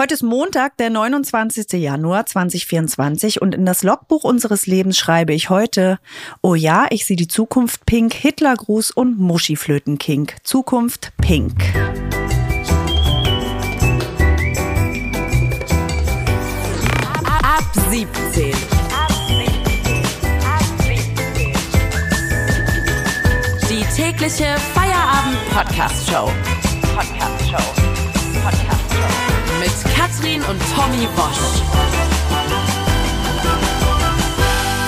Heute ist Montag, der 29. Januar 2024 und in das Logbuch unseres Lebens schreibe ich heute, oh ja, ich sehe die Zukunft pink, Hitlergruß und Muschiflötenkink. Zukunft pink. Ab 17. Die tägliche Feierabend-Podcast-Show. Podcast-Show. Podcast-Show. Katrin und Tommy Bosch.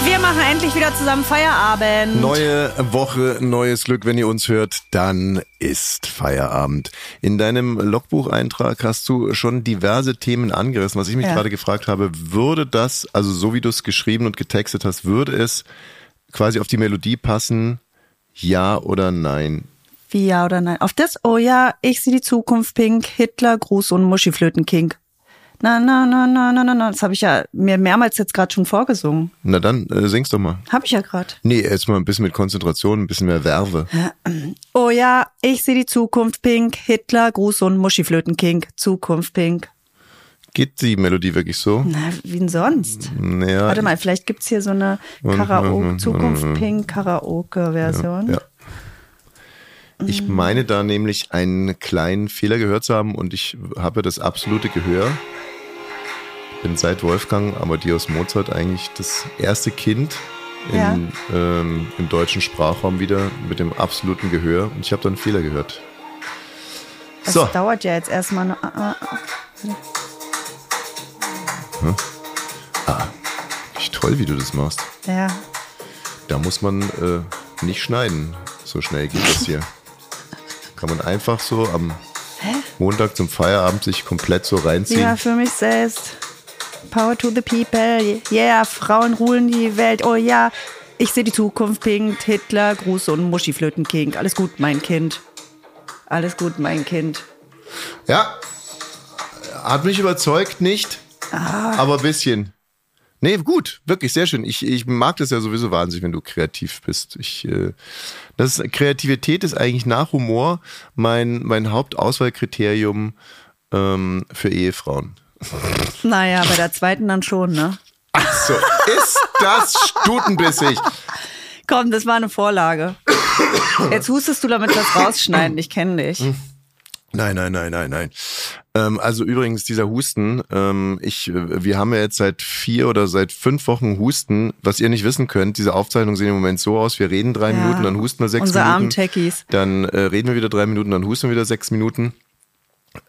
Wir machen endlich wieder zusammen Feierabend. Neue Woche, neues Glück. Wenn ihr uns hört, dann ist Feierabend. In deinem Logbucheintrag hast du schon diverse Themen angerissen. Was ich mich Ja. gerade gefragt habe, würde das, also so wie du es geschrieben und getextet hast, würde es quasi auf die Melodie passen? Ja oder nein? Wie ja oder nein? Auf das, oh ja, ich sehe die Zukunft pink, Hitler, Gruß und Muschiflötenkink. Na, na, na, na, na, na, na. Das habe ich ja mir mehrmals jetzt gerade schon vorgesungen. Na dann, äh, sing's doch mal. Habe ich ja gerade. Nee, jetzt mal ein bisschen mit Konzentration, ein bisschen mehr Werbe. Oh ja, ich sehe die Zukunft pink, Hitler, Gruß und Muschiflötenkink. Zukunft pink. Geht die Melodie wirklich so? Na, wie denn sonst? Naja, Warte mal, vielleicht gibt's hier so eine Karaoke, mhm, Zukunft mhm. pink Karaoke-Version. Ja. Ich meine da nämlich einen kleinen Fehler gehört zu haben und ich habe das absolute Gehör. Bin seit Wolfgang Amadeus Mozart eigentlich das erste Kind in, Ja. ähm, im deutschen Sprachraum wieder mit dem absoluten Gehör und ich habe da einen Fehler gehört. Das So, dauert ja jetzt erstmal noch. ah, ah, ich toll, wie du das machst. ah. Ja. Da muss man äh, nicht schneiden. So schnell geht das hier. Kann man einfach so am Montag zum Feierabend sich komplett so reinziehen. Ja, für mich selbst. Power to the people. Yeah, Frauen ruhen die Welt. Oh ja, ich sehe die Zukunft pink. Hitler, Gruß und Muschiflötenking. Alles gut, mein Kind. Alles gut, mein Kind. Ja, hat mich überzeugt, nicht, aber ein bisschen. Nee, gut, wirklich sehr schön. Ich, ich mag das ja sowieso wahnsinnig, wenn du kreativ bist. Ich, äh, das Kreativität ist eigentlich nach Humor mein, mein Hauptauswahlkriterium ähm, für Ehefrauen. Naja, bei der zweiten dann schon, ne? So, ist das stutenbissig. Komm, das war eine Vorlage. Jetzt hustest du damit was rausschneiden. Ich kenne dich. Nein, nein, nein, nein, nein. Ähm, also übrigens, dieser Husten, ähm, ich, wir haben ja jetzt seit vier oder seit fünf Wochen Husten, was ihr nicht wissen könnt. Diese Aufzeichnungen sehen im Moment so aus, wir reden drei Ja. Minuten, dann husten wir sechs Unsere armen Minuten. Techies. Dann äh, reden wir wieder drei Minuten, dann husten wir wieder sechs Minuten.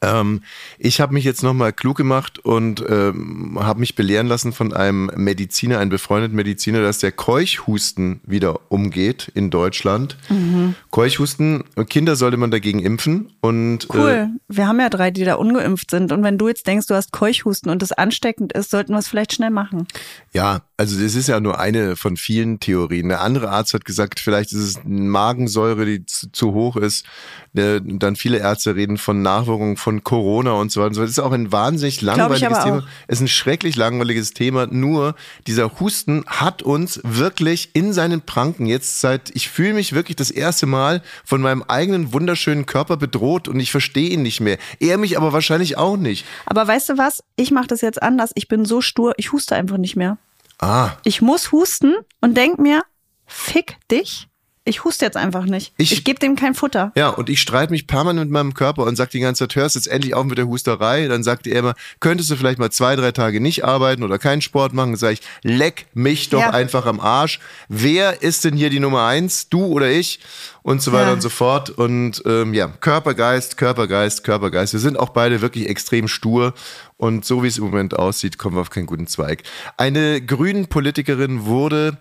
Ähm, ich habe mich jetzt nochmal klug gemacht und ähm, habe mich belehren lassen von einem Mediziner, einem befreundeten Mediziner, dass der Keuchhusten wieder umgeht in Deutschland. Mhm. Keuchhusten, Kinder sollte man dagegen impfen und äh, Cool. Wir haben ja drei, die da ungeimpft sind. Und wenn du jetzt denkst, du hast Keuchhusten und das ansteckend ist, sollten wir es vielleicht schnell machen. Ja, also das ist ja nur eine von vielen Theorien. Der andere Arzt hat gesagt, vielleicht ist es eine Magensäure, die zu, zu hoch ist. Der, dann viele Ärzte reden von Nachwirkungen von Corona und so weiter. und so weiter. Das ist auch ein wahnsinnig langweiliges Thema. auch. Es ist ein schrecklich langweiliges Thema. Nur dieser Husten hat uns wirklich in seinen Pranken jetzt seit, ich fühle mich wirklich das erste Mal von meinem eigenen wunderschönen Körper bedroht und ich verstehe ihn nicht mehr. Er mich aber wahrscheinlich auch nicht. Aber weißt du was? Ich mache das jetzt anders. Ich bin so stur, ich huste einfach nicht mehr. Ah, Ich muss husten und denk mir, fick dich. Ich huste jetzt einfach nicht. Ich- Ich, gebe dem kein Futter. Ja, und ich streite mich permanent mit meinem Körper und sag die ganze Zeit, hörst jetzt endlich auf mit der Husterei. Dann sagt er immer, könntest du vielleicht mal zwei, drei Tage nicht arbeiten oder keinen Sport machen? Dann sage ich, leck mich doch Ja. einfach am Arsch. Wer ist denn hier die Nummer eins? Du oder ich? Und so weiter Ja. und so fort. Und ähm, ja, Körpergeist, Körpergeist, Körpergeist. Wir sind auch beide wirklich extrem stur. Und so wie es im Moment aussieht, kommen wir auf keinen guten Zweig. Eine grünen Politikerin wurde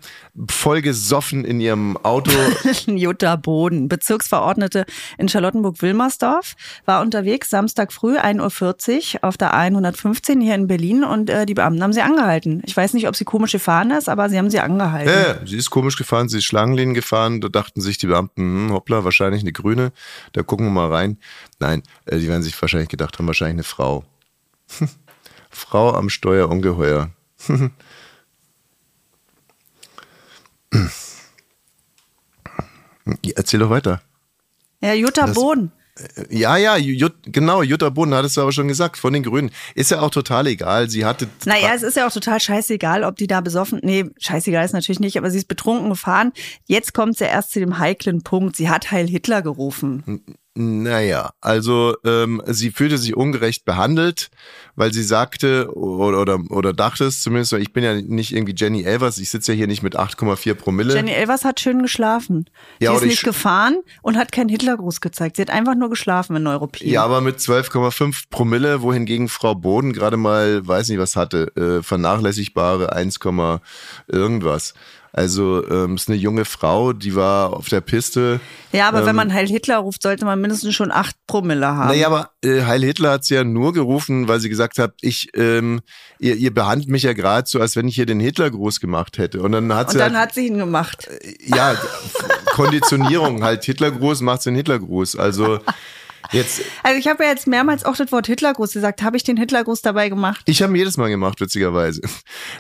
vollgesoffen in ihrem Auto. Jutta Boden, Bezirksverordnete in Charlottenburg-Wilmersdorf, war unterwegs Samstag früh 1.40 Uhr auf der A115 hier in Berlin und äh, die Beamten haben sie angehalten. Ich weiß nicht, ob sie komisch gefahren ist, aber sie haben sie angehalten. Ja, sie ist komisch gefahren, sie ist Schlangenlinien gefahren. Da dachten sich die Beamten, hm, hoppla, wahrscheinlich eine Grüne. Da gucken wir mal rein. Nein, äh, die werden sich wahrscheinlich gedacht haben, wahrscheinlich eine Frau. Frau am Steuer, ungeheuer. Erzähl doch weiter. Ja, Jutta Boden. Ja, ja, Jut, genau, Jutta Boden hattest du aber schon gesagt, von den Grünen. Ist ja auch total egal. Sie hatte. Naja, es ist ja auch total scheißegal, ob die da besoffen. Nee, scheißegal ist natürlich nicht, aber sie ist betrunken gefahren. Jetzt kommt sie erst zu dem heiklen Punkt. Sie hat Heil Hitler gerufen. Naja, also ähm, sie fühlte sich ungerecht behandelt, weil sie sagte oder, oder, oder dachte es zumindest, ich bin ja nicht irgendwie Jenny Elvers, ich sitze ja hier nicht mit 8,4 Promille. Jenny Elvers hat schön geschlafen. Ja, sie ist nicht gefahren und hat keinen Hitlergruß gezeigt. Sie hat einfach nur geschlafen in Neuruppin. Ja, aber mit 12,5 Promille, wohingegen Frau Boden gerade mal, weiß nicht was hatte, äh, vernachlässigbare 1, irgendwas. Also ähm, ist eine junge Frau, die war auf der Piste. Ja, aber ähm, wenn man Heil Hitler ruft, sollte man mindestens schon acht Promille haben. Naja, aber äh, Heil Hitler hat sie ja nur gerufen, weil sie gesagt hat, ich, ähm, ihr, ihr behandelt mich ja gerade so, als wenn ich hier den Hitlergruß gemacht hätte. Und dann hat Und sie. dann halt, hat sie ihn gemacht. Äh, ja, Konditionierung, halt Hitlergruß macht den Hitlergruß. Also Jetzt, also ich habe ja jetzt mehrmals auch das Wort Hitlergruß gesagt. Habe ich den Hitlergruß dabei gemacht? Ich habe jedes Mal gemacht, witzigerweise.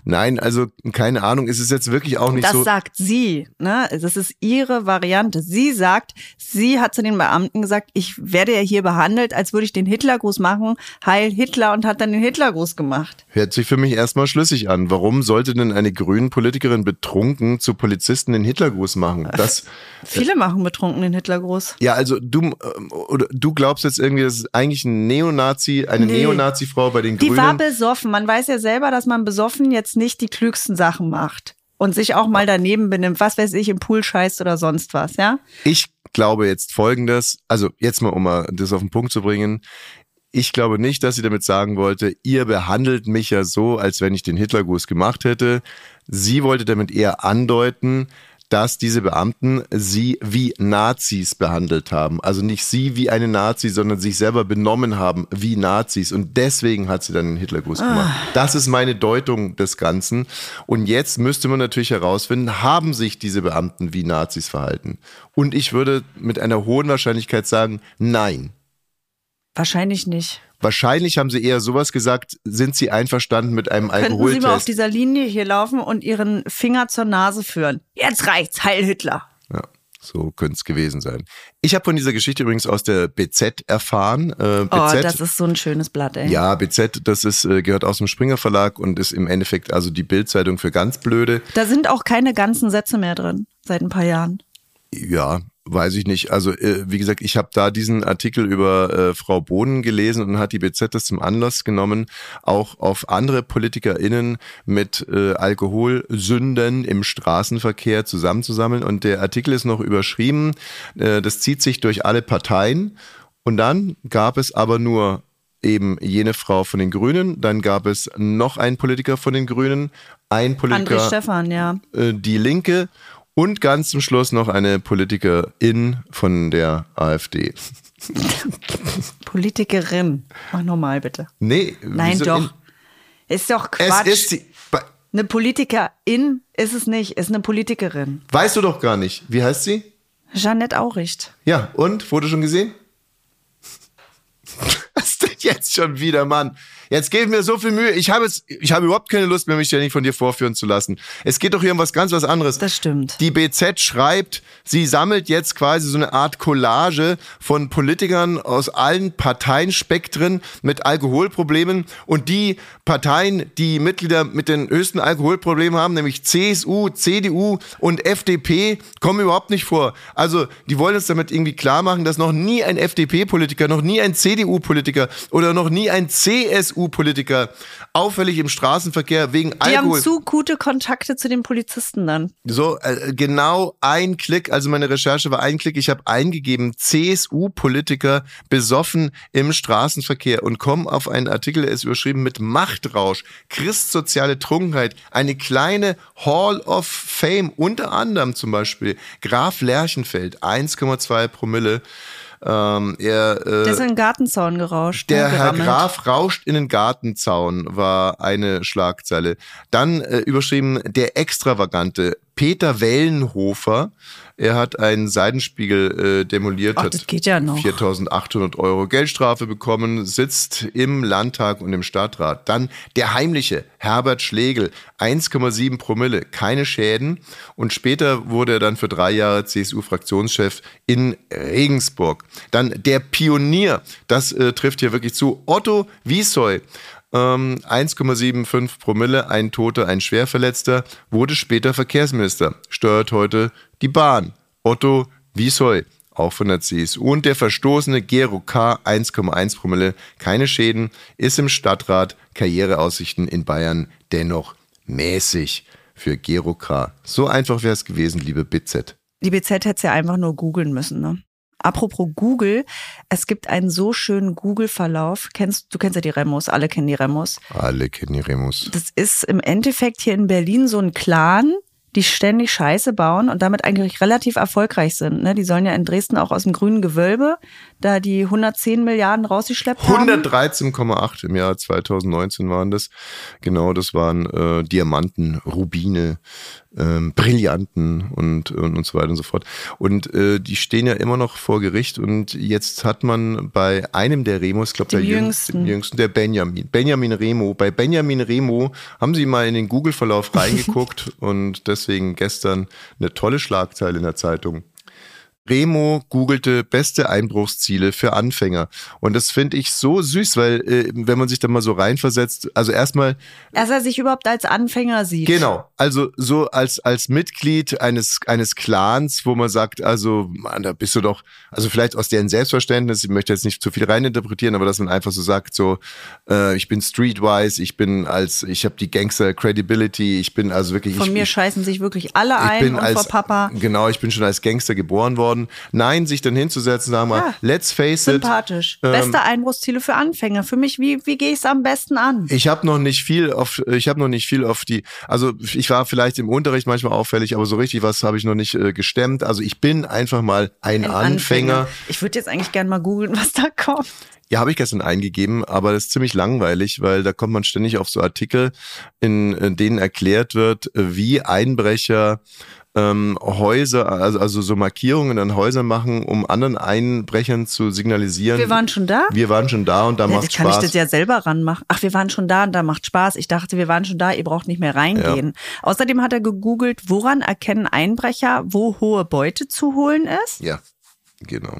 Nein, also keine Ahnung, ist es jetzt wirklich auch nicht das so. Das sagt sie, ne? Das ist ihre Variante. Sie sagt, sie hat zu den Beamten gesagt, ich werde ja hier behandelt, als würde ich den Hitlergruß machen. Heil Hitler und hat dann den Hitlergruß gemacht. Hört sich für mich erstmal schlüssig an. Warum sollte denn eine grünen Politikerin betrunken zu Polizisten den Hitlergruß machen? Das, Viele machen betrunken den Hitlergruß. Ja, also du ähm, oder du glaubst jetzt irgendwie, das ist eigentlich ein Neonazi, eine nee. Neonazi-Frau bei den Grünen. Die war besoffen. Man weiß ja selber, dass man besoffen jetzt nicht die klügsten Sachen macht. Und sich auch mal daneben benimmt, was weiß ich, im Pool scheißt oder sonst was, ja? Ich glaube jetzt folgendes, also jetzt mal, um mal das auf den Punkt zu bringen. Ich glaube nicht, dass sie damit sagen wollte, ihr behandelt mich ja so, als wenn ich den Hitlergruß gemacht hätte. Sie wollte damit eher andeuten, dass diese Beamten sie wie Nazis behandelt haben. Also nicht sie wie eine Nazi, sondern sich selber benommen haben wie Nazis. Und deswegen hat sie dann den Hitlergruß ah. gemacht. Das ist meine Deutung des Ganzen. Und jetzt müsste man natürlich herausfinden, haben sich diese Beamten wie Nazis verhalten? Und ich würde mit einer hohen Wahrscheinlichkeit sagen, nein. Wahrscheinlich nicht. Wahrscheinlich haben sie eher sowas gesagt, sind sie einverstanden mit einem Könnten Alkoholtest. Könnten Sie mal auf dieser Linie hier laufen und Ihren Finger zur Nase führen. Jetzt reicht's, Heil Hitler. Ja. So könnte es gewesen sein. Ich habe von dieser Geschichte übrigens aus der BZ erfahren. Äh, BZ, oh, das ist so ein schönes Blatt, ey. Ja, BZ, das ist, äh, gehört aus dem Springer Verlag und ist im Endeffekt also die Bildzeitung für ganz blöde. Da sind auch keine ganzen Sätze mehr drin, seit ein paar Jahren. Ja, Weiß ich nicht. Also äh, wie gesagt, ich habe da diesen Artikel über äh, Frau Bohnen gelesen und hat die BZ das zum Anlass genommen, auch auf andere PolitikerInnen mit äh, Alkoholsünden im Straßenverkehr zusammenzusammeln. Und der Artikel ist noch überschrieben, äh, das zieht sich durch alle Parteien. Und dann gab es aber nur eben jene Frau von den Grünen, dann gab es noch einen Politiker von den Grünen, ein Politiker, André Stefan, ja. Äh, die Linke und ganz zum Schluss noch eine Politikerin von der AfD. Politikerin. Mach nochmal bitte. Nee. Nein, doch. In? Ist doch Quatsch. Es ist die, eine Politikerin ist es nicht, ist eine Politikerin. Weißt du doch gar nicht. Wie heißt sie? Jeannette Auricht. Ja, und? Wurde schon gesehen? Was ist denn jetzt schon wieder, Mann? Jetzt geben mir so viel Mühe. Ich habe jetzt, ich habe überhaupt keine Lust mehr, mich ständig von dir vorführen zu lassen. Es geht doch hier um was ganz was anderes. Das stimmt. Die BZ schreibt, sie sammelt jetzt quasi so eine Art Collage von Politikern aus allen Parteienspektren mit Alkoholproblemen und die Parteien, die Mitglieder mit den höchsten Alkoholproblemen haben, nämlich CSU, CDU und FDP, kommen überhaupt nicht vor. Also, die wollen uns damit irgendwie klar machen, dass noch nie ein FDP-Politiker, noch nie ein CDU-Politiker oder noch nie ein CSU CSU-Politiker auffällig im Straßenverkehr wegen Alkohol. Die haben zu gute Kontakte zu den Polizisten dann. So, äh, genau ein Klick, also meine Recherche war ein Klick. Ich habe eingegeben, CSU-Politiker besoffen im Straßenverkehr und komme auf einen Artikel, der ist überschrieben mit Machtrausch, christsoziale Trunkenheit, eine kleine Hall of Fame, unter anderem zum Beispiel Graf Lerchenfeld, 1,2 Promille. Ähm, er, äh, der ist in den Gartenzaun gerauscht. Der ne, Herr Graf rauscht in den Gartenzaun, war eine Schlagzeile. Dann äh, überschrieben der Extravagante Peter Wellenhofer Er hat einen Seidenspiegel äh, demoliert, Ach, hat das geht ja noch. 4.800 Euro Geldstrafe bekommen, sitzt im Landtag und im Stadtrat. Dann der heimliche Herbert Schlegel, 1,7 Promille, keine Schäden. Und später wurde er dann für drei Jahre CSU-Fraktionschef in Regensburg. Dann der Pionier, das äh, trifft hier wirklich zu, Otto Wiesoy. Ähm, 1,75 Promille, ein Toter, ein Schwerverletzter, wurde später Verkehrsminister, steuert heute die Bahn. Otto Wiesoy, auch von der CSU. Und der verstoßene Gero K. 1,1 Promille, keine Schäden, ist im Stadtrat, Karriereaussichten in Bayern dennoch mäßig für Gero K. So einfach wäre es gewesen, liebe BZ. Die BZ hätte es ja einfach nur googeln müssen, ne? Apropos Google, es gibt einen so schönen Google-Verlauf. Kennst, du kennst ja die Remos, alle kennen die Remos. Alle kennen die Remus. Das ist im Endeffekt hier in Berlin so ein Clan, die ständig Scheiße bauen und damit eigentlich relativ erfolgreich sind. Ne? Die sollen ja in Dresden auch aus dem grünen Gewölbe da die 110 Milliarden rausgeschleppt haben. 113,8 im Jahr 2019 waren das. Genau, das waren äh, Diamanten, Rubine, ähm, Brillanten und, und, und so weiter und so fort. Und äh, die stehen ja immer noch vor Gericht und jetzt hat man bei einem der Remos, ich glaube der jüngsten. jüngsten. jüngsten, der Benjamin, Benjamin Remo. Bei Benjamin Remo haben sie mal in den Google-Verlauf reingeguckt und deswegen gestern eine tolle Schlagzeile in der Zeitung. Remo googelte beste Einbruchsziele für Anfänger. Und das finde ich so süß, weil äh, wenn man sich da mal so reinversetzt, also erstmal Dass er sich überhaupt als Anfänger sieht. Genau, also so als als Mitglied eines eines Clans, wo man sagt, also Mann, da bist du doch, also vielleicht aus deren Selbstverständnis, ich möchte jetzt nicht zu viel reininterpretieren, aber dass man einfach so sagt, so äh, ich bin streetwise, ich bin als, ich habe die Gangster Credibility, ich bin also wirklich Von ich, mir scheißen sich wirklich alle ein bin und als vor Papa. genau, ich bin schon als Gangster geboren worden. Nein, sich dann hinzusetzen, sagen mal, Ja, let's face it, Sympathisch. ähm, Beste Einbruchsziele für Anfänger. Für mich, wie, wie gehe ich es am besten an? Ich habe noch nicht viel auf, ich habe noch nicht viel auf die, also ich war vielleicht im Unterricht manchmal auffällig, aber so richtig was habe ich noch nicht äh, gestemmt. Also ich bin einfach mal ein, Anfänger. Ich würde jetzt eigentlich gerne mal googeln, was da kommt. Ja, habe ich gestern eingegeben, aber das ist ziemlich langweilig, weil da kommt man ständig auf so Artikel, in, in denen erklärt wird, wie Einbrecher ähm, Häuser, also, also so Markierungen an Häusern machen, um anderen Einbrechern zu signalisieren. Wir waren schon da? Wir waren schon da und da Ja, macht das kann Spaß. ich das ja selber ranmachen. Ach, wir waren schon da und da macht Spaß. Ich dachte, wir waren schon da, ihr braucht nicht mehr reingehen. Außerdem hat er gegoogelt, woran erkennen Einbrecher, wo hohe Beute zu holen ist? Ja, genau.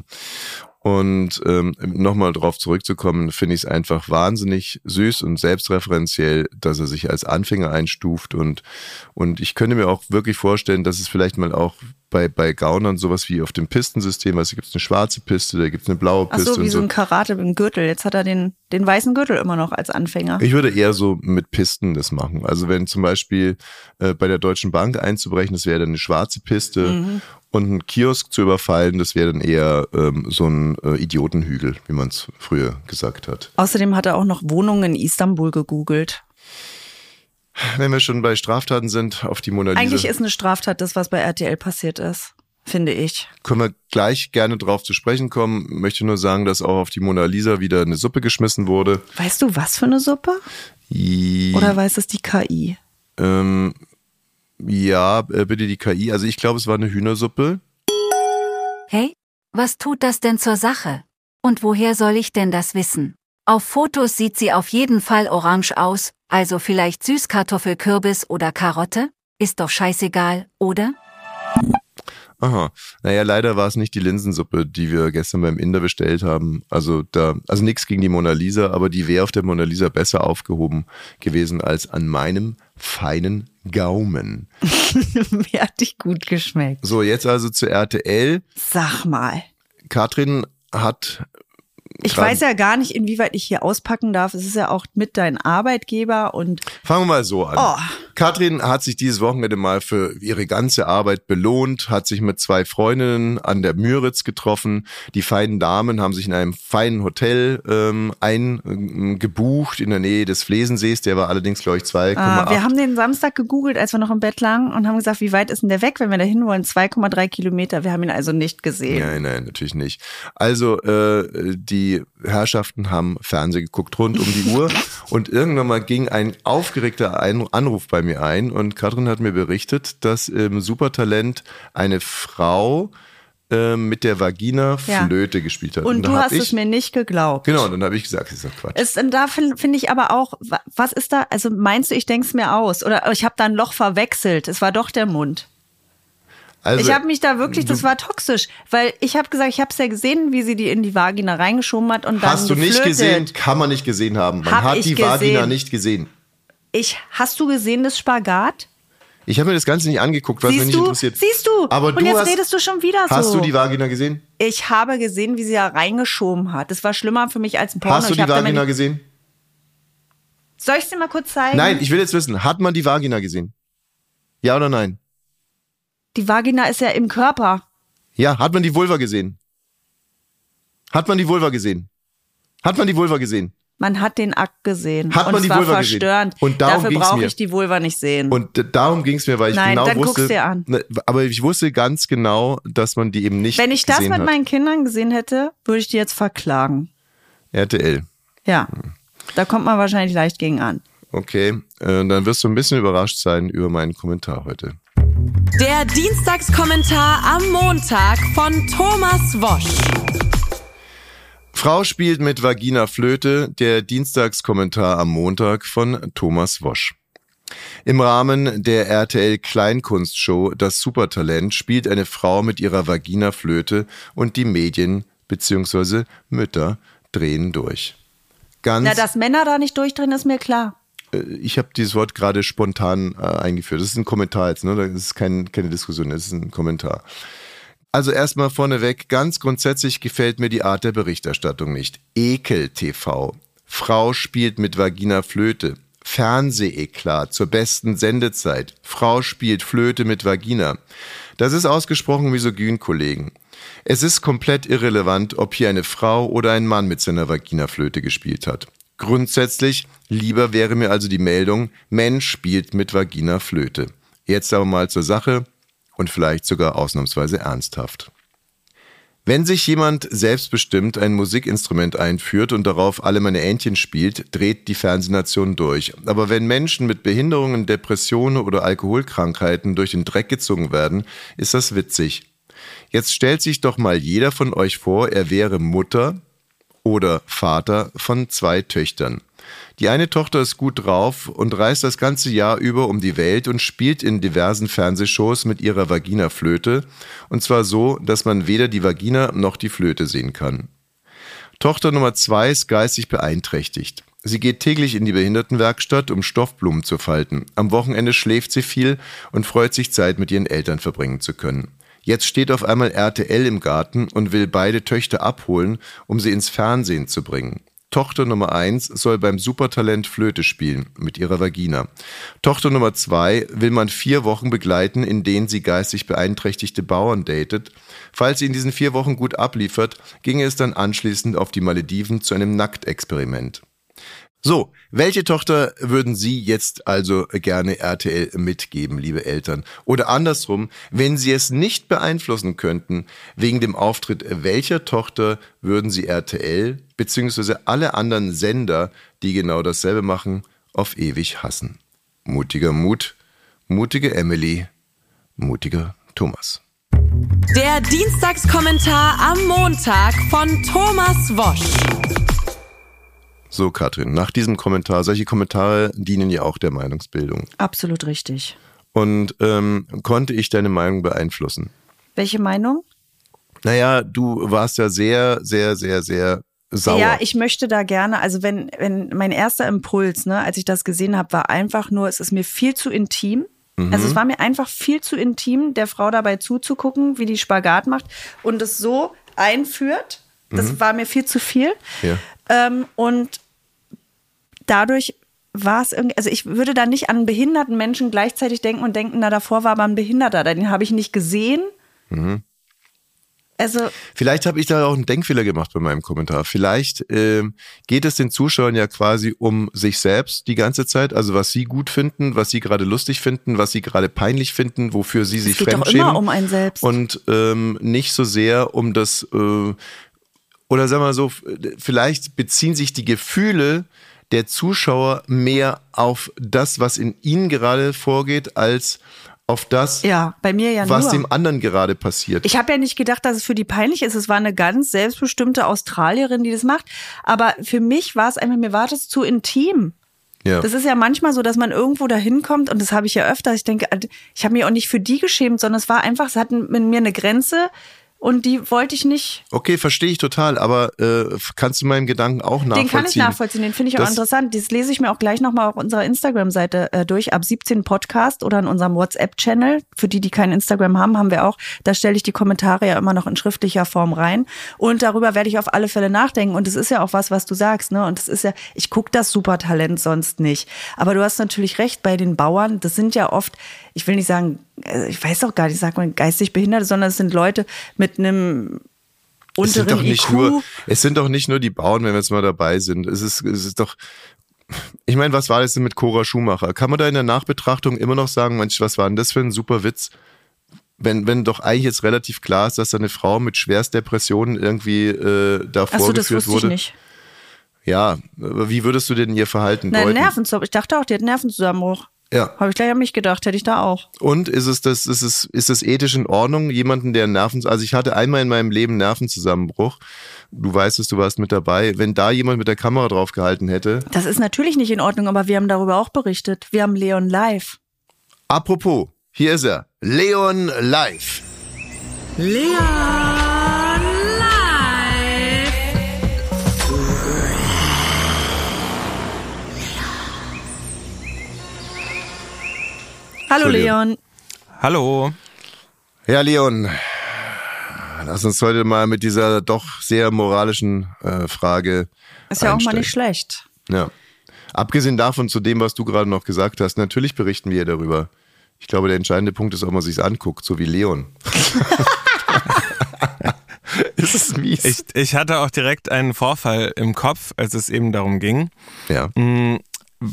Und ähm, nochmal drauf zurückzukommen, finde ich es einfach wahnsinnig süß und selbstreferenziell, dass er sich als Anfänger einstuft und und ich könnte mir auch wirklich vorstellen, dass es vielleicht mal auch bei bei Gaunern sowas wie auf dem Pistensystem, also gibt es eine schwarze Piste, da gibt es eine blaue Ach Piste so, wie und so ein Karate im Gürtel. Jetzt hat er den, den weißen Gürtel immer noch als Anfänger. Ich würde eher so mit Pisten das machen. Also wenn zum Beispiel äh, bei der Deutschen Bank einzubrechen, das wäre dann eine schwarze Piste Mhm. Und einen Kiosk zu überfallen, das wäre dann eher ähm, so ein äh, Idiotenhügel, wie man es früher gesagt hat. Außerdem hat er auch noch Wohnungen in Istanbul gegoogelt. Wenn wir schon bei Straftaten sind, auf die Mona Lisa, Eigentlich ist eine Straftat das, was bei RTL passiert ist, finde ich. können wir gleich gerne drauf zu sprechen kommen. Möchte nur sagen, dass auch auf die Mona Lisa wieder eine Suppe geschmissen wurde. Weißt du, was für eine Suppe? I- Oder weiß es die KI? ähm, ja, äh, bitte die KI. Also ich glaube, es war eine Hühnersuppe. Hey, was tut das denn zur Sache? Und woher soll ich denn das wissen? Auf Fotos sieht sie auf jeden Fall orange aus, also vielleicht Süßkartoffel, Kürbis oder Karotte? Ist doch scheißegal, oder? Aha. Naja, leider war es nicht die Linsensuppe, die wir gestern beim Inder bestellt haben. Also da, also nichts gegen die Mona Lisa, aber die wäre auf der Mona Lisa besser aufgehoben gewesen als an meinem feinen Gaumen. Mir hat dich gut geschmeckt. So, jetzt also zu RTL. Sag mal. Katrin hat Ich weiß ja gar nicht, inwieweit ich hier auspacken darf. Es ist ja auch mit dein Arbeitgeber und Fangen wir mal so an. Oh. Katrin hat sich dieses Wochenende mal für ihre ganze Arbeit belohnt, hat sich mit zwei Freundinnen an der Müritz getroffen. Die feinen Damen haben sich in einem feinen Hotel ähm, eingebucht in der Nähe des Flesensees. Der war allerdings, glaube ich, 2,8. ah, wir haben den Samstag gegoogelt, als wir noch im Bett lagen und haben gesagt, wie weit ist denn der weg, wenn wir da hin wollen? 2,3 Kilometer. Wir haben ihn also nicht gesehen. Nein, nein, natürlich nicht. Also äh, die Herrschaften haben Fernsehen geguckt rund um die Uhr und irgendwann mal ging ein aufgeregter Anruf bei bei mir ein und Katrin hat mir berichtet, dass im Supertalent eine Frau ähm, mit der Vagina Ja. Flöte gespielt hat. Und da du hast ich, es mir nicht geglaubt. Genau, dann habe ich gesagt, das ist doch Quatsch. Es, da finde find ich aber auch, wa- was ist da, also meinst du, ich denk's mir aus? Oder ich habe da ein Loch verwechselt. Es war doch der Mund. Also, ich habe mich da wirklich, das war toxisch, weil ich habe gesagt, ich habe es ja gesehen, wie sie die in die Vagina reingeschoben hat und dann hast du nicht geflötet. gesehen, kann man nicht gesehen haben. Man Hab hat die Vagina gesehen. nicht gesehen. Ich, hast du gesehen das Spagat? Ich habe mir das Ganze nicht angeguckt, was mich Siehst nicht du? interessiert. Siehst du? Aber und du jetzt hast, redest du schon wieder so. Hast du die Vagina gesehen? Ich habe gesehen, wie sie da reingeschoben hat. Das war schlimmer für mich als ein Porno. Hast du die Vagina gesehen? Soll ich dir mal kurz zeigen? Nein, ich will jetzt wissen, hat man die Vagina gesehen? Ja oder nein? Die Vagina ist ja im Körper. Ja, hat man die Vulva gesehen? Hat man die Vulva gesehen? Hat man die Vulva gesehen? Man hat den Akt gesehen. Hat und man es die war Vulva gesehen? verstörend. Und darum Dafür brauche ich die Vulva nicht sehen. Und darum ging es mir, weil ich Nein, genau dann wusste. dir an. Ne, Aber ich wusste ganz genau, dass man die eben nicht Wenn ich das gesehen mit hat. meinen Kindern gesehen hätte, würde ich die jetzt verklagen. RTL. Ja. Da kommt man wahrscheinlich leicht gegen an. Okay, äh, dann wirst du ein bisschen überrascht sein über meinen Kommentar heute. Der Dienstagskommentar am Montag von Thomas Wosch. Frau spielt mit Vagina Flöte, der Dienstagskommentar am Montag von Thomas Wosch. Im Rahmen der RTL Kleinkunstshow Das Supertalent spielt eine Frau mit ihrer Vagina Flöte und die Medien bzw. Mütter drehen durch. Ganz Na, dass Männer da nicht durchdrehen, ist mir klar. äh, ich habe dieses Wort gerade spontan äh, eingeführt. Das ist ein Kommentar jetzt, ne? Das ist kein, keine Diskussion, das ist ein Kommentar. Also erstmal vorneweg, ganz grundsätzlich gefällt mir die Art der Berichterstattung nicht. Ekel TV. Frau spielt mit Vagina Flöte. Fernseheklat zur besten Sendezeit. Frau spielt Flöte mit Vagina. Das ist ausgesprochen misogyn, Kollegen. Es ist komplett irrelevant, ob hier eine Frau oder ein Mann mit seiner Vagina-Flöte gespielt hat. Grundsätzlich lieber wäre mir also die Meldung, Mensch spielt mit Vagina Flöte. Jetzt aber mal zur Sache und vielleicht sogar ausnahmsweise ernsthaft. Wenn sich jemand selbstbestimmt ein Musikinstrument einführt und darauf alle meine Entchen spielt, dreht die Fernsehnation durch. Aber wenn Menschen mit Behinderungen, Depressionen oder Alkoholkrankheiten durch den Dreck gezogen werden, ist das witzig. Jetzt stellt sich doch mal jeder von euch vor, er wäre Mutter oder Vater von zwei Töchtern. Die eine Tochter ist gut drauf und reist das ganze Jahr über um die Welt und spielt in diversen Fernsehshows mit ihrer Vagina-Flöte, und zwar so, dass man weder die Vagina noch die Flöte sehen kann. Tochter Nummer zwei ist geistig beeinträchtigt. Sie geht täglich in die Behindertenwerkstatt, um Stoffblumen zu falten. Am Wochenende schläft sie viel und freut sich Zeit mit ihren Eltern verbringen zu können. Jetzt steht auf einmal RTL im Garten und will beide Töchter abholen, um sie ins Fernsehen zu bringen. Tochter Nummer eins soll beim Supertalent Flöte spielen mit ihrer Vagina. Tochter Nummer zwei will man vier Wochen begleiten, in denen sie geistig beeinträchtigte Bauern datet. Falls sie in diesen vier Wochen gut abliefert, ginge es dann anschließend auf die Malediven zu einem Nacktexperiment. So, welche Tochter würden Sie jetzt also gerne RTL mitgeben, liebe Eltern? Oder andersrum, wenn Sie es nicht beeinflussen könnten, wegen dem Auftritt welcher Tochter würden Sie RTL bzw. alle anderen Sender, die genau dasselbe machen, auf ewig hassen? Mutiger Mut, mutige Emily, mutiger Thomas. Der Dienstagskommentar am Montag von Thomas Wosch. So, Katrin, nach diesem Kommentar, solche Kommentare dienen ja auch der Meinungsbildung. Absolut richtig. Und ähm, konnte ich deine Meinung beeinflussen? Welche Meinung? Naja, du warst ja sehr, sehr, sehr, sehr sauer. Ja, ich möchte da gerne, also wenn, wenn mein erster Impuls, ne, als ich das gesehen habe, war einfach nur, es ist mir viel zu intim. Mhm. Also es war mir einfach viel zu intim, der Frau dabei zuzugucken, wie die Spagat macht und es so einführt. Das war mir viel zu viel. Mhm. Ja. Ähm, und dadurch war es irgendwie, also ich würde da nicht an behinderten Menschen gleichzeitig denken und denken, na davor war aber ein Behinderter, den habe ich nicht gesehen. Mhm. Also Vielleicht habe ich da auch einen Denkfehler gemacht bei meinem Kommentar. Vielleicht ähm, geht es den Zuschauern ja quasi um sich selbst die ganze Zeit, also was sie gut finden, was sie gerade lustig finden, was sie gerade peinlich finden, wofür sie sich geht doch fremdschämen. immer um einen selbst. Und ähm, nicht so sehr um das, äh, oder sagen wir mal so, vielleicht beziehen sich die Gefühle der Zuschauer mehr auf das, was in ihnen gerade vorgeht, als auf das, Ja, ja was nur. dem anderen gerade passiert. Ich habe ja nicht gedacht, dass es für die peinlich ist. Es war eine ganz selbstbestimmte Australierin, die das macht. Aber für mich war es einfach, mir war das zu intim. ja. Das ist ja manchmal so, dass man irgendwo da hinkommt und das habe ich ja öfter. Ich denke, ich habe mich auch nicht für die geschämt, sondern es war einfach, es hat mit mir eine Grenze und die wollte ich nicht. Okay, verstehe ich total, aber äh, kannst du meinen Gedanken auch nachvollziehen? Den kann ich nachvollziehen, den finde ich auch Das- interessant. Das lese ich mir auch gleich nochmal auf unserer Instagram-Seite äh, durch, ab 17 Podcast oder in unserem WhatsApp-Channel. Für die, die kein Instagram haben, haben wir auch. Da stelle ich die Kommentare ja immer noch in schriftlicher Form rein. Und darüber werde ich auf alle Fälle nachdenken. Und es ist ja auch was, was du sagst. Ne? Und es ist ja, ich gucke das Supertalent sonst nicht. Aber du hast natürlich recht, bei den Bauern, das sind ja oft, ich will nicht sagen, äh, ich weiß auch gar nicht, sagt man geistig Behinderte, sondern es sind Leute mit einem es sind doch nicht IQ. nur, es sind doch nicht nur die Bauern, wenn wir jetzt mal dabei sind. Es ist, es ist doch, ich meine, was war das denn mit Cora Schumacher? Kann man da in der Nachbetrachtung immer noch sagen, Mensch, was war denn das für ein super Witz? Wenn, wenn doch eigentlich jetzt relativ klar ist, dass da eine Frau mit Schwerstdepressionen irgendwie äh, da das vorgeführt wusste ich wurde. nicht. Ja, wie würdest du denn ihr Verhalten Nein, deuten? Nervenzusammenbruch. Ich dachte auch, die hat Nervenzusammenbruch. Ja. Habe ich gleich an mich gedacht, hätte ich da auch. Und ist es das, ist es, ist es ethisch in Ordnung, jemanden, der Nerven, also ich hatte einmal in meinem Leben Nervenzusammenbruch. Du weißt es, du warst mit dabei. Wenn da jemand mit der Kamera drauf gehalten hätte. Das ist natürlich nicht in Ordnung, aber wir haben darüber auch berichtet. Wir haben Leon live. Apropos, hier ist er. Leon live. Hallo. Leon. Hallo. Ja, Leon. Lass uns heute mal mit dieser doch sehr moralischen äh, Frage. Ist ja auch mal einsteigen. nicht schlecht. Ja. Abgesehen davon, zu dem, was du gerade noch gesagt hast, natürlich berichten wir darüber. Ich glaube, der entscheidende Punkt ist, ob man sich anguckt, so wie Leon. ist es mies? Ich, ich hatte auch direkt einen Vorfall im Kopf, als es eben darum ging, ja.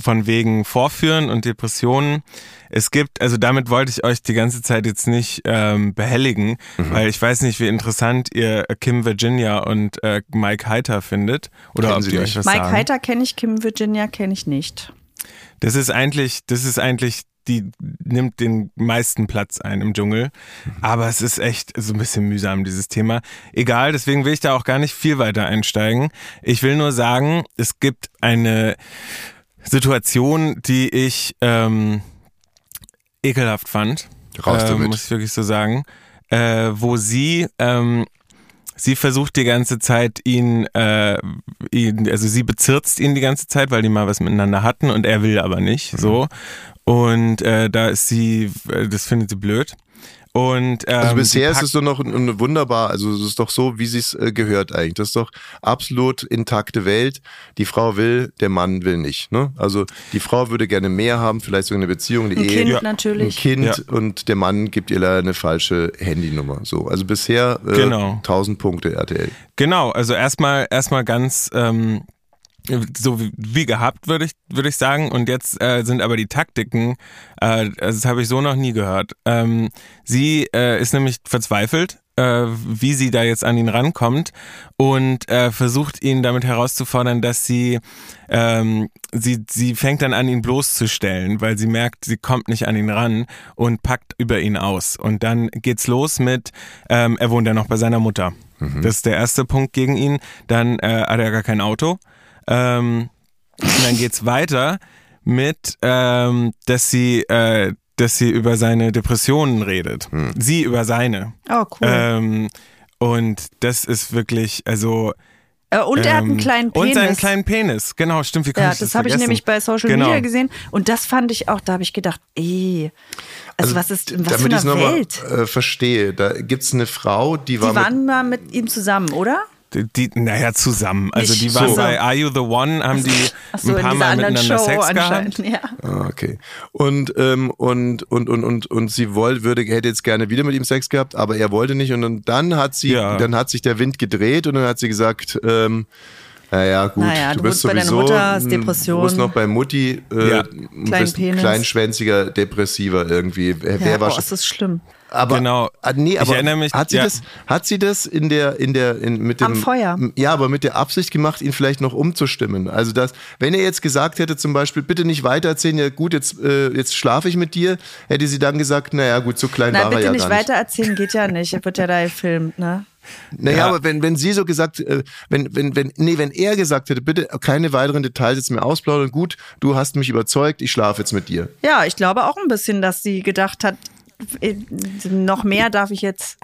Von wegen Vorführen und Depressionen. Es gibt, also damit wollte ich euch die ganze Zeit jetzt nicht ähm, behelligen, Mhm. weil ich weiß nicht, wie interessant ihr Kim Virginia und äh, Mike Heiter findet oder Kennen ob sie die nicht. euch was Mike sagen. Heiter kenne ich, Kim Virginia kenne ich nicht. Das ist eigentlich, das ist eigentlich, die nimmt den meisten Platz ein im Dschungel. Aber es ist echt so ein bisschen mühsam, dieses Thema. Egal, deswegen will ich da auch gar nicht viel weiter einsteigen. Ich will nur sagen, es gibt eine Situation, die ich ähm, ekelhaft fand. Raus äh, damit. Muss ich wirklich so sagen. Äh, wo sie ähm, sie versucht die ganze Zeit ihn, äh, ihn, also sie bezirzt ihn die ganze Zeit, weil die mal was miteinander hatten und er will aber nicht, Mhm. so. Und äh, da ist sie, äh, das findet sie blöd. Und ähm, Also bisher ist es so noch ein- ein wunderbar, also es ist doch so, wie sie es äh, gehört eigentlich. Das ist doch absolut intakte Welt. Die Frau will, der Mann will nicht. Ne? Also die Frau würde gerne mehr haben, vielleicht sogar eine Beziehung, eine Ein Ehe. Kind Ja. Ein natürlich. Kind Ja. und der Mann gibt ihr leider eine falsche Handynummer. So, also bisher äh, Genau. 1000 Punkte RTL. Genau, also erstmal erstmal ganz ähm, so wie, gehabt, würde ich, würde ich sagen. Und jetzt äh, sind aber die Taktiken, äh, also das habe ich so noch nie gehört. Ähm, sie äh, ist nämlich verzweifelt, äh, wie sie da jetzt an ihn rankommt und äh, versucht ihn damit herauszufordern, dass sie, ähm, sie, sie fängt dann an, ihn bloßzustellen, weil sie merkt, sie kommt nicht an ihn ran und packt über ihn aus. Und dann geht's los mit, ähm, er wohnt ja noch bei seiner Mutter. Das ist der erste Punkt gegen ihn. Dann äh, hat er gar kein Auto. Ähm, und dann geht's weiter mit, ähm, dass sie, äh, dass sie über seine Depressionen redet. Sie über seine. Oh, cool. Ähm, und das ist wirklich, also. Äh, und er hat einen ähm, kleinen Penis. Und seinen kleinen Penis, genau, stimmt. Wie ja, das das habe ich nämlich bei Social Genau. Media gesehen. Und das fand ich auch, da habe ich gedacht, eh. Also, was ist, was für damit ich eine Welt? äh, verstehe, da gibt's eine Frau, die war Die waren mal mit ihm zusammen, oder? Die, die, naja, zusammen. Also die waren so. bei Are You the One, haben die Ach so, ein in paar Mal miteinander Show Sex gehabt. Ja. Ah, okay. Und, ähm, und, und, und, und, und sie wollte, würde, hätte jetzt gerne wieder mit ihm Sex gehabt, aber er wollte nicht. Und dann, dann hat sie, Ja. dann hat sich der Wind gedreht und dann hat sie gesagt, ähm, naja, gut, Naja, du du bist wohnst bei deiner sowieso, Mutter, Depression. Du bist noch bei Mutti, äh, Ja. bist ein kleinschwänziger Depressiver irgendwie. Wer, Ja, wer boah, ist das schlimm. Aber, Genau. Ah, nee, Ich aber erinnere mich- hat sie ja. das, hat sie das in der, in der, in, mit dem, Am Feuer. Ja, aber mit der Absicht gemacht, ihn vielleicht noch umzustimmen. Also das, wenn er jetzt gesagt hätte, zum Beispiel, bitte nicht weitererzählen, ja gut, jetzt, äh, jetzt schlafe ich mit dir, hätte sie dann gesagt, naja, gut, so klein Na, war er bitte ja nicht gar nicht. weiter erzählen, geht ja nicht. Er wird ja da gefilmt, ne? Naja, Ja. aber wenn, wenn sie so gesagt, äh, wenn, wenn, wenn, nee, wenn er gesagt hätte, bitte keine weiteren Details jetzt mehr ausplaudern, gut, du hast mich überzeugt, ich schlafe jetzt mit dir. Ja, ich glaube auch ein bisschen, dass sie gedacht hat, noch mehr darf ich jetzt.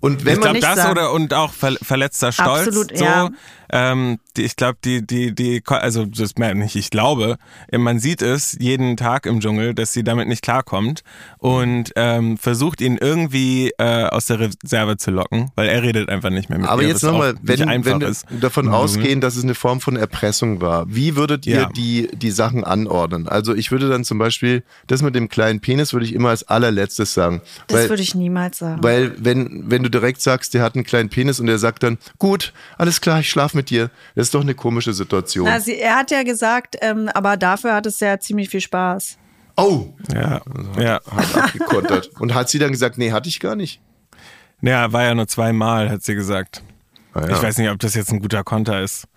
Und wenn ich man glaube nicht das sagen. oder und auch ver verletzter Stolz. Absolut, so. ja. Ähm, ich glaube, die, die, die, also das nicht, ich glaube, man sieht es jeden Tag im Dschungel, dass sie damit nicht klarkommt und ähm, versucht ihn irgendwie äh, aus der Reserve zu locken, weil er redet einfach nicht mehr mit Aber ihr. jetzt nochmal, wenn, einfach wenn wir ist. davon Dschungel. ausgehen, dass es eine Form von Erpressung war, wie würdet ihr Ja. die, die Sachen anordnen? Also ich würde dann zum Beispiel, das mit dem kleinen Penis würde ich immer als allerletztes sagen. Das weil, würde ich niemals sagen. weil wenn, wenn du direkt sagst, der hat einen kleinen Penis und der sagt dann, gut, alles klar, ich schlaf mit dir. Das ist doch eine komische Situation. Na, sie, er hat ja gesagt, ähm, aber dafür hat es ja ziemlich viel Spaß. oh, Ja, ja. hat abgekontert. und hat sie dann gesagt, nee, hatte ich gar nicht. ja, war ja nur zweimal, hat sie gesagt. Ah, ja. Ich weiß nicht, ob das jetzt ein guter Konter ist.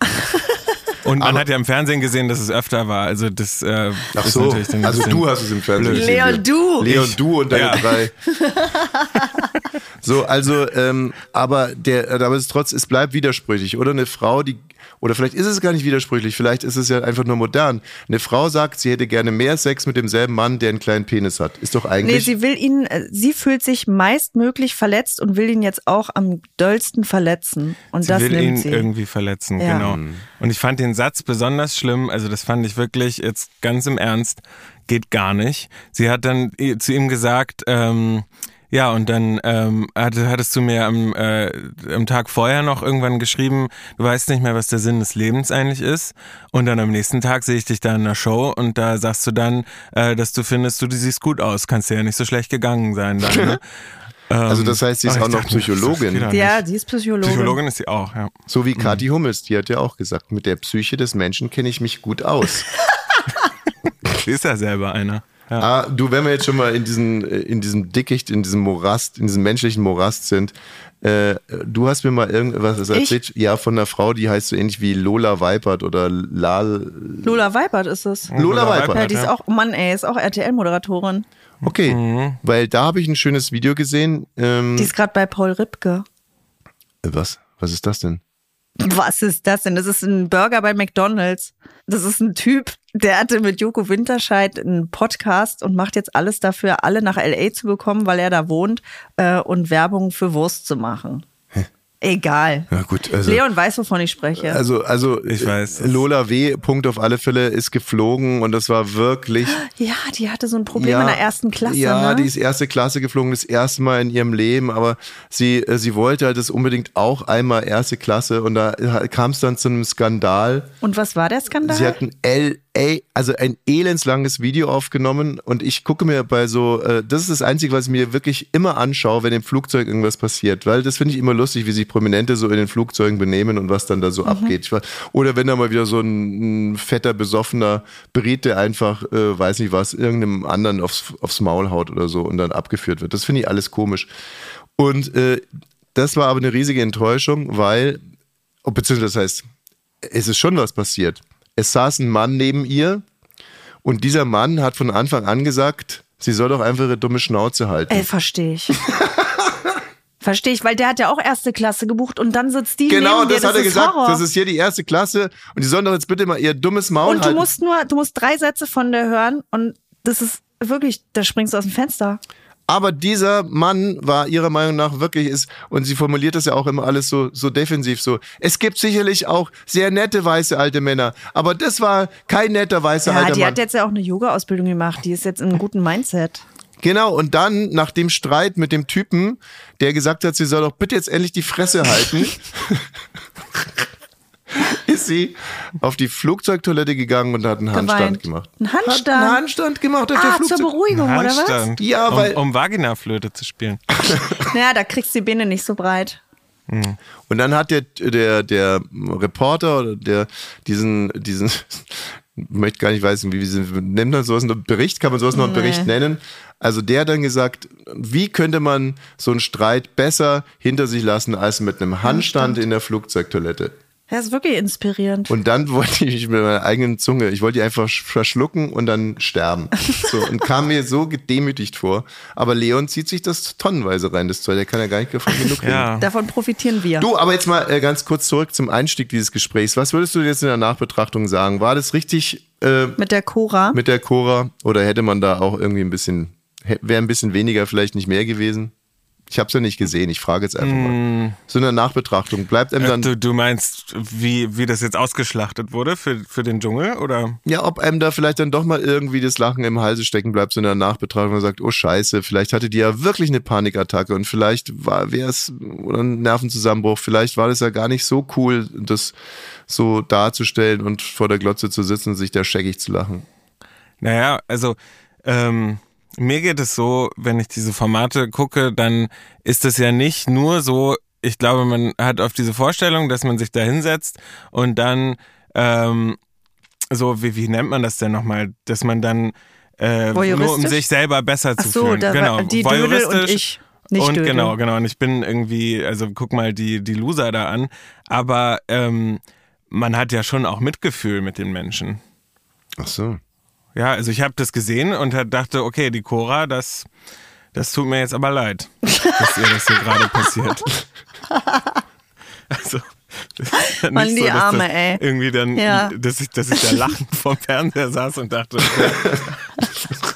Und man hat ja im Fernsehen gesehen, dass es öfter war. Also das äh, Ach ist so, natürlich dann also du hast es im Fernsehen gesehen. Leon, du! Leon, du und deine Ja. drei. so, also, ähm, aber der, aber es ist trotz, es bleibt widersprüchlich. Oder eine Frau, die, oder vielleicht ist es gar nicht widersprüchlich, vielleicht ist es ja einfach nur modern. Eine Frau sagt, sie hätte gerne mehr Sex mit demselben Mann, der einen kleinen Penis hat. Ist doch Nee, eigentlich. sie will ihn, äh, sie fühlt sich meistmöglich verletzt und will ihn jetzt auch am dollsten verletzen. Und Sie das will nimmt ihn sie. irgendwie verletzen, Ja. genau. Und ich fand den Satz besonders schlimm, also das fand ich wirklich jetzt ganz im Ernst, geht gar nicht. Sie hat dann i- zu ihm gesagt, ähm, ja, und dann ähm, hatte, hattest du mir am, äh, am Tag vorher noch irgendwann geschrieben, du weißt nicht mehr, was der Sinn des Lebens eigentlich ist. Und dann am nächsten Tag sehe ich dich da in der Show und da sagst du dann, äh, dass du findest, du siehst gut aus, kannst dir ja nicht so schlecht gegangen sein dann. Ne? also das heißt, sie ist Aber auch noch Psychologin. Ja, die ist Psychologin. Psychologin ist sie auch, ja. So Mhm. wie Kathi Hummels, die hat ja auch gesagt, mit der Psyche des Menschen kenne ich mich gut aus. Sie ist ja selber einer. Ja. Ah, du, wenn wir jetzt schon mal in, diesen, äh, in diesem Dickicht, in diesem Morast, in diesem menschlichen Morast sind, äh, du hast mir mal irgendwas erzählt, ja, von einer Frau, die heißt so ähnlich wie Lola Weipert oder Lal. Lola Weipert ist es. Lola Weipert. Ja, die ist auch, Mann, ey, ist auch RTL-Moderatorin. Okay, Mhm. weil da habe ich ein schönes Video gesehen. Ähm, Die ist gerade bei Paul Ripke. was? Was ist das denn? Was ist das denn? Das ist ein Burger bei McDonalds. Das ist ein Typ, der hatte mit Joko Winterscheid einen Podcast und macht jetzt alles dafür, alle nach LA zu bekommen, weil er da wohnt äh, und Werbung für Wurst zu machen. Egal. Ja gut, also. Leon weiß, wovon ich spreche. Also, also Ich weiß. Lola W. Punkt auf alle Fälle ist geflogen und das war wirklich. ja, die hatte so ein Problem in der ersten Klasse. Ja, ne? die ist erste Klasse geflogen, das erste Mal in ihrem Leben, aber sie, äh, sie wollte halt das unbedingt auch einmal erste Klasse und da kam es dann zu einem Skandal. und was war der Skandal? Sie hat ein LA, also ein elendslanges Video aufgenommen und ich gucke mir bei so, äh, das ist das Einzige, was ich mir wirklich immer anschaue, wenn im Flugzeug irgendwas passiert, weil das finde ich immer lustig, wie sich Prominente so in den Flugzeugen benehmen und was dann da so abgeht. Ich war- Oder wenn da mal wieder so ein, ein fetter, besoffener Brite einfach, äh, weiß nicht was, irgendeinem anderen aufs, aufs Maul haut oder so und dann abgeführt wird. Das finde ich alles komisch. Und äh, das war aber eine riesige Enttäuschung, weil, oh, beziehungsweise das heißt, es ist schon was passiert. Es saß ein Mann neben ihr und dieser Mann hat von Anfang an gesagt, sie soll doch einfach ihre dumme Schnauze halten. Ey, verstehe ich. verstehe ich, weil der hat ja auch erste Klasse gebucht und dann sitzt die genau, neben dir. das hat er gesagt. Horror. Das ist hier die erste Klasse und die sollen doch jetzt bitte mal ihr dummes Maul und du halten. musst nur, du musst drei Sätze von der hören und das ist wirklich, da springst du aus dem Fenster. Aber dieser Mann war ihrer Meinung nach wirklich ist, und sie formuliert das ja auch immer alles so, so defensiv so. Es gibt sicherlich auch sehr nette weiße alte Männer, aber das war kein netter weißer Ja, alter die Mann. hat jetzt ja auch eine Yoga-Ausbildung gemacht. Die ist jetzt in einem guten Mindset. Genau, und dann nach dem Streit mit dem Typen, der gesagt hat, sie soll doch bitte jetzt endlich die Fresse halten, ist sie auf die Flugzeugtoilette gegangen und hat einen Handstand Geweint. gemacht. Ein Hat Handstand? einen Handstand gemacht auf der Ah, zur Flugzeug. Beruhigung, oder was? Handstand. Ja, weil- um, um Vaginaflöte zu spielen. Naja, da kriegst du die Beine nicht so breit. Und dann hat der, der, der Reporter oder der diesen, diesen, möchte gar nicht wissen, wie, wie nennt man sowas noch Bericht? Kann man sowas noch einen Nee. Bericht nennen? Also der hat dann gesagt, wie könnte man so einen Streit besser hinter sich lassen als mit einem Handstand in der Flugzeugtoilette? Das ist wirklich inspirierend. Und dann wollte ich mich mit meiner eigenen Zunge, ich wollte die einfach sch- verschlucken und dann sterben. So, und kam mir so gedemütigt vor. Aber Leon zieht sich das tonnenweise rein, das Zeug. Der kann ja gar nicht davon genug kriegen. Ja. Davon profitieren wir. Du, aber jetzt mal äh, ganz kurz zurück zum Einstieg dieses Gesprächs. Was würdest du jetzt in der Nachbetrachtung sagen? War das richtig äh, Mit der Cora. mit der Cora oder hätte man da auch irgendwie ein bisschen, wäre ein bisschen weniger vielleicht nicht mehr gewesen? Ich habe es ja nicht gesehen, ich frage jetzt einfach mal. So in der Nachbetrachtung, bleibt einem dann, Du, du meinst, wie, wie das jetzt ausgeschlachtet wurde für, für den Dschungel? Oder? ja, ob einem da vielleicht dann doch mal irgendwie das Lachen im Halse stecken bleibt, so in der Nachbetrachtung und sagt, oh scheiße, vielleicht hatte die ja wirklich eine Panikattacke und vielleicht war wäre es oder ein Nervenzusammenbruch, vielleicht war das ja gar nicht so cool, das so darzustellen und vor der Glotze zu sitzen und sich da scheckig zu lachen. Naja, also ähm, mir geht es so, wenn ich diese Formate gucke, dann ist es ja nicht nur so, ich glaube, man hat auf diese Vorstellung, dass man sich da hinsetzt und dann ähm, so, wie, wie nennt man das denn nochmal, dass man dann äh, nur um sich selber besser Ach zu so, fühlen. da genau, war die Dödel und voyeuristisch. ich. Nicht und Dödel. genau, genau. Und ich bin irgendwie, also guck mal die, die Loser da an. Aber ähm, man hat ja schon auch Mitgefühl mit den Menschen. Ach so. Ja, also ich habe das gesehen und hat- dachte, okay, die Cora, das, das tut mir jetzt aber leid, dass ihr das hier gerade passiert. Also, das ist ja Mann, die so, dass Arme, das ey. Irgendwie dann, Ja. dass, ich, dass ich da lachend vorm Fernseher saß und dachte.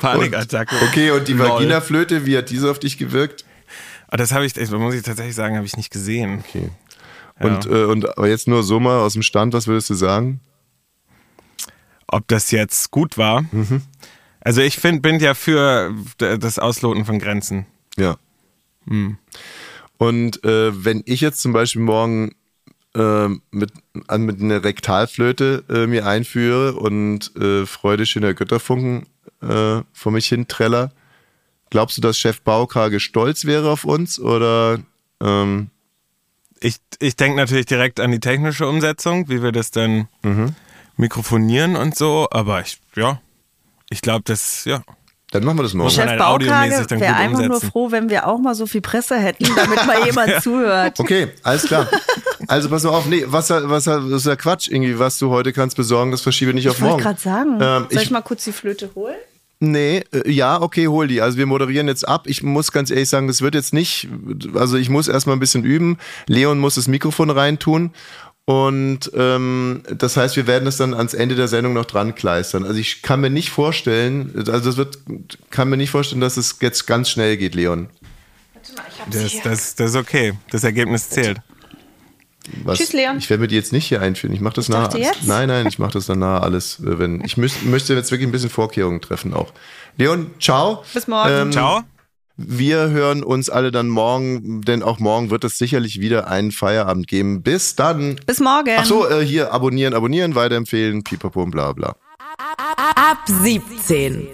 Panikattacke. Okay, und die. Vaginaflöte, wie hat diese auf dich gewirkt? Aber das habe ich, muss ich tatsächlich sagen, habe ich nicht gesehen. Okay. Und, äh, und aber jetzt nur so mal aus dem Stand, was würdest du sagen? Ob das jetzt gut war? Also ich find, bin ja für das Ausloten von Grenzen. Ja. Und äh, wenn ich jetzt zum Beispiel morgen äh, mit, an, mit einer Rektalflöte äh, mir einführe und äh, Freude schöner Götterfunken äh, vor mich hin treller, glaubst du, dass Chef Baukage stolz wäre auf uns oder ähm, Ich, ich denke natürlich direkt an die technische Umsetzung, wie wir das dann mikrofonieren und so, aber ich, ja, ich glaube, das, ja. dann machen wir das morgen. Chef halt audiomäßig Baukage dann wäre einfach nur froh, wenn wir auch mal so viel Presse hätten, damit mal jemand zuhört. Okay, alles klar. Also pass mal auf, nee, was, was, was ist ja Quatsch irgendwie, was du heute kannst besorgen, das verschiebe nicht auf Ich wollte morgen. gerade sagen, Ähm, soll ich, ich- mal kurz die Flöte holen? Nee, äh, ja, okay, hol die. Also wir moderieren jetzt ab. Ich muss ganz ehrlich sagen, das wird jetzt nicht, also ich muss erstmal ein bisschen üben. Leon muss das Mikrofon reintun. Und ähm, das heißt, wir werden es dann ans Ende der Sendung noch dran kleistern. Also ich kann mir nicht vorstellen, also das wird, kann mir nicht vorstellen, dass es jetzt ganz schnell geht, Leon. Das, das, das ist okay. Das Ergebnis zählt. Was, Tschüss, Leon. Ich werde mir die jetzt nicht hier einführen. Ich mache das nachher. dachte jetzt. Nein, nein, ich mache das danach alles. äh, Wenn ich müß, müsste jetzt wirklich ein bisschen Vorkehrungen treffen auch. Leon, ciao. Bis morgen. Ciao. Wir hören uns alle dann morgen, denn auch morgen wird es sicherlich wieder einen Feierabend geben. Bis dann. Bis morgen. Ach so, äh, hier abonnieren, abonnieren, weiterempfehlen, pipapo und bla bla. Ab 17.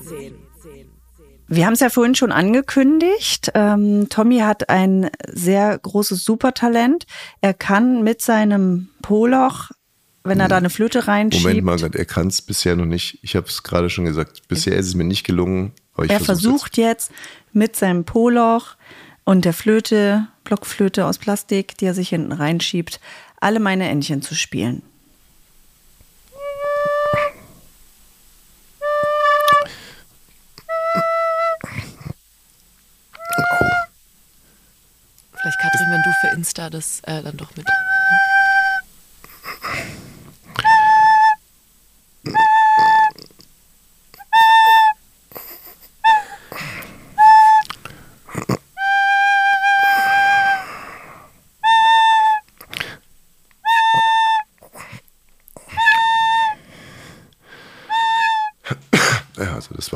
Wir haben es ja vorhin schon angekündigt. Ähm, Tommy hat ein sehr großes Supertalent. Er kann mit seinem Poloch, wenn er da eine Flöte reinschiebt, Moment mal, er kann es bisher noch nicht. Ich habe es gerade schon gesagt. Bisher ist es mir nicht gelungen. Aber ich er versucht jetzt mit seinem Poloch und der Flöte, Blockflöte aus Plastik, die er sich hinten reinschiebt, alle meine Entchen zu spielen. Vielleicht Katrin, wenn du für Insta das äh, dann doch mit.